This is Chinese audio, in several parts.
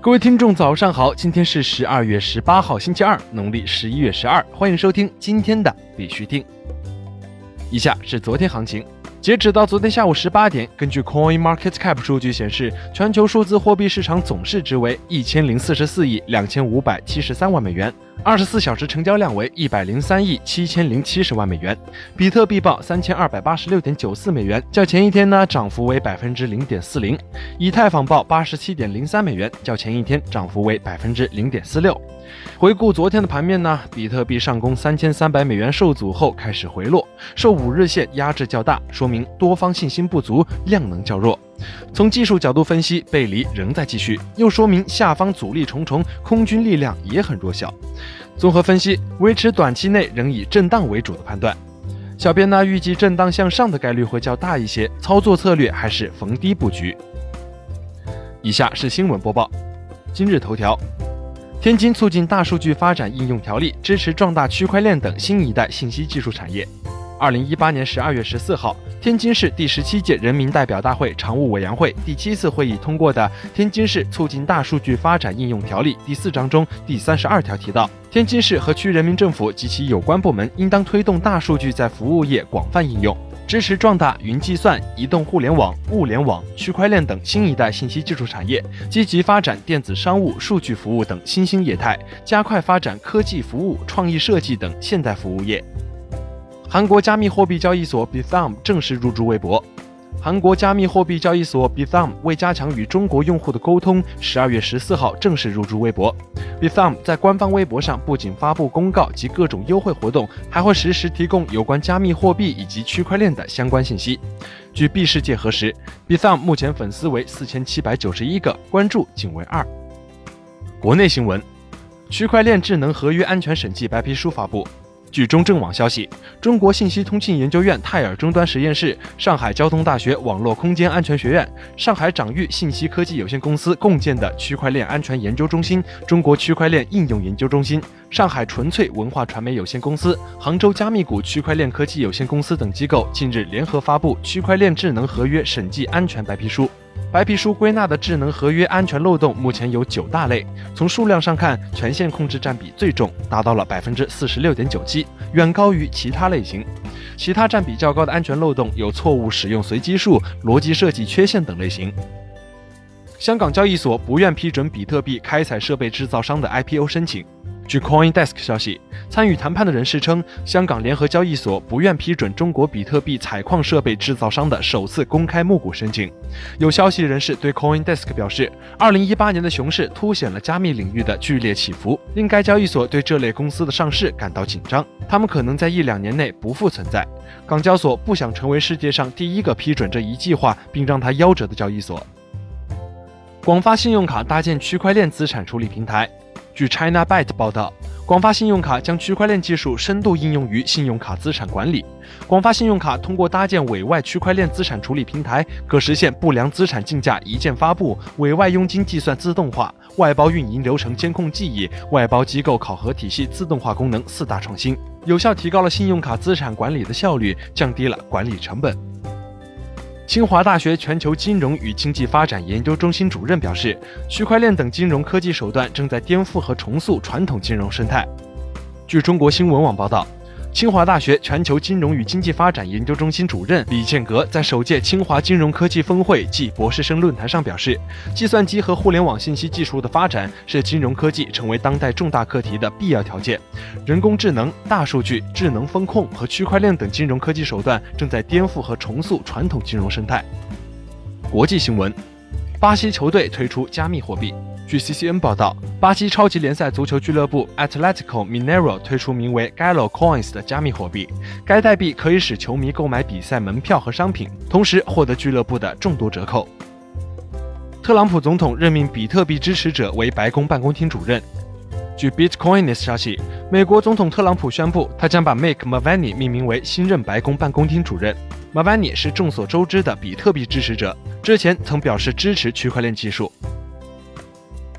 各位听众，早上好！今天是十二月十八号，星期二，农历十一月十二。欢迎收听今天的必须听。以下是昨天行情，截止到昨天下午十八点，根据 Coin Market Cap 数据显示，全球数字货币市场总市值为一千零四十四亿两千五百七十三万美元。二十四小时成交量为一百零三亿七千零七十万美元，比特币报三千二百八十六点九四美元，较前一天呢涨幅为百分之零点四零；以太坊报八十七点零三美元，较前一天涨幅为百分之零点四六。回顾昨天的盘面呢，比特币上攻三千三百美元受阻后开始回落，受五日线压制较大，说明多方信心不足，量能较弱。从技术角度分析，背离仍在继续，又说明下方阻力重重，空军力量也很弱小。综合分析，维持短期内仍以震荡为主的判断。小编呢预计震荡向上的概率会较大一些，操作策略还是逢低布局。以下是新闻播报。今日头条：天津促进大数据发展应用条例支持壮大区块链等新一代信息技术产业。二零一八年十二月十四号。天津市第十七届人民代表大会常务委员会第七次会议通过的《天津市促进大数据发展应用条例》第四章中第三十二条提到，天津市和区人民政府及其有关部门应当推动大数据在服务业广泛应用，支持壮大云计算、移动互联网、物联网、区块链等新一代信息技术产业，积极发展电子商务、数据服务等新兴业态，加快发展科技服务、创意设计等现代服务业。韩国加密货币交易所 Bithumb 正式入驻微博。韩国加密货币交易所 Bithumb 为加强与中国用户的沟通，十二月十四号正式入驻微博。Bithumb 在官方微博上不仅发布公告及各种优惠活动，还会实时提供有关加密货币以及区块链的相关信息。据币世界核实，Bithumb 目前粉丝为四千七百九十一个，关注仅为二。国内新闻：区块链智能合约安全审计白皮书发布。据中证网消息，中国信息通信研究院泰尔终端实验室、上海交通大学网络空间安全学院、上海掌域信息科技有限公司共建的区块链安全研究中心、中国区块链应用研究中心、上海纯粹文化传媒有限公司、杭州加密谷区块链科技有限公司等机构近日联合发布《区块链智能合约审计安全白皮书》。白皮书归纳的智能合约安全漏洞目前有九大类，从数量上看，权限控制占比最重，达到了百分之四十六点九七，远高于其他类型。其他占比较高的安全漏洞有错误使用随机数、逻辑设计缺陷等类型。香港交易所不愿批准比特币开采设备制造商的 IPO 申请。据 CoinDesk 消息，参与谈判的人士称，香港联合交易所不愿批准中国比特币采矿设备制造商的首次公开募股申请。有消息人士对 CoinDesk 表示，2018年的熊市凸显了加密领域的剧烈起伏，令该交易所对这类公司的上市感到紧张，他们可能在一两年内不复存在。港交所不想成为世界上第一个批准这一计划并让它夭折的交易所。广发信用卡搭建区块链资产处理平台。据 ChinaByte 报道，广发信用卡将区块链技术深度应用于信用卡资产管理。广发信用卡通过搭建委外区块链资产处理平台，可实现不良资产竞价一键发布、委外佣金计算自动化、外包运营流程监控记忆、外包机构考核体系自动化功能四大创新，有效提高了信用卡资产管理的效率，降低了管理成本。清华大学全球金融与经济发展研究中心主任表示，区块链等金融科技手段正在颠覆和重塑传统金融生态。据中国新闻网报道。清华大学全球金融与经济发展研究中心主任李建格在首届清华金融科技峰会暨博士生论坛上表示，计算机和互联网信息技术的发展是金融科技成为当代重大课题的必要条件。人工智能、大数据、智能风控和区块链等金融科技手段正在颠覆和重塑传统金融生态。国际新闻：巴西球队推出加密货币。据 CCN 报道，巴西超级联赛足球俱乐部 Atletico Mineiro 推出名为 Gallo Coins 的加密货币，该代币可以使球迷购买比赛门票和商品，同时获得俱乐部的众多折扣。特朗普总统任命比特币支持者为白宫办公厅主任。据 Bitcoinist 消息，美国总统特朗普宣布，他将把 Mike Malvaney 命名为新任白宫办公厅主任。Malvaney 是众所周知的比特币支持者，之前曾表示支持区块链技术。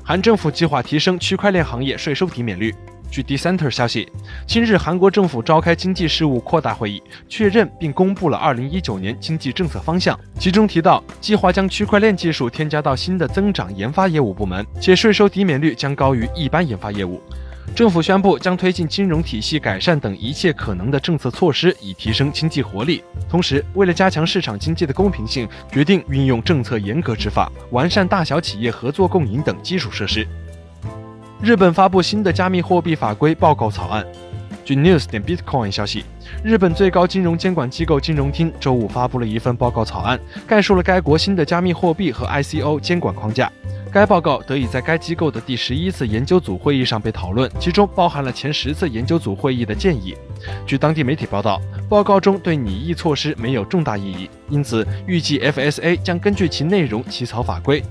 韩政府计划提升区块链行业税收抵免率。据 Decenter 消息，今日韩国政府召开经济事务扩大会议，确认并公布了2019年经济政策方向，其中提到计划将区块链技术添加到新的增长研发业务部门，且税收抵免率将高于一般研发业务。政府宣布将推进金融体系改善等一切可能的政策措施，以提升经济活力。同时，为了加强市场经济的公平性，决定运用政策严格执法，完善大小企业合作共赢等基础设施。日本发布新的加密货币法规报告草案。据 News 点 Bitcoin 消息，日本最高金融监管机构金融厅周五发布了一份报告草案，概述了该国新的加密货币和 ICO 监管框架。该报告得以在该机构的第十一次研究组会议上被讨论，其中包含了前十次研究组会议的建议。据当地媒体报道，报告中对拟议措施没有重大意义，因此预计 FSA 将根据其内容起草法规。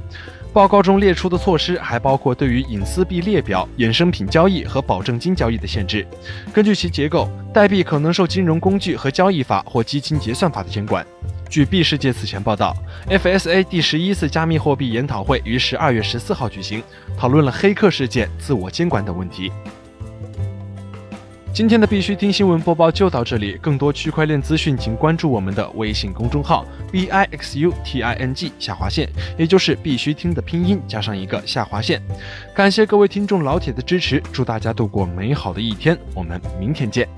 报告中列出的措施还包括对于隐私币列表、衍生品交易和保证金交易的限制。根据其结构，代币可能受金融工具和交易法或基金结算法的监管。据币世界此前报道，FSA 第十一次加密货币研讨会于十二月十四号举行，讨论了黑客事件、自我监管等问题。今天的必须听新闻播报就到这里，更多区块链资讯，请关注我们的微信公众号 b i x u t i n g 下划线，也就是必须听的拼音加上一个下划线。感谢各位听众老铁的支持，祝大家度过美好的一天，我们明天见。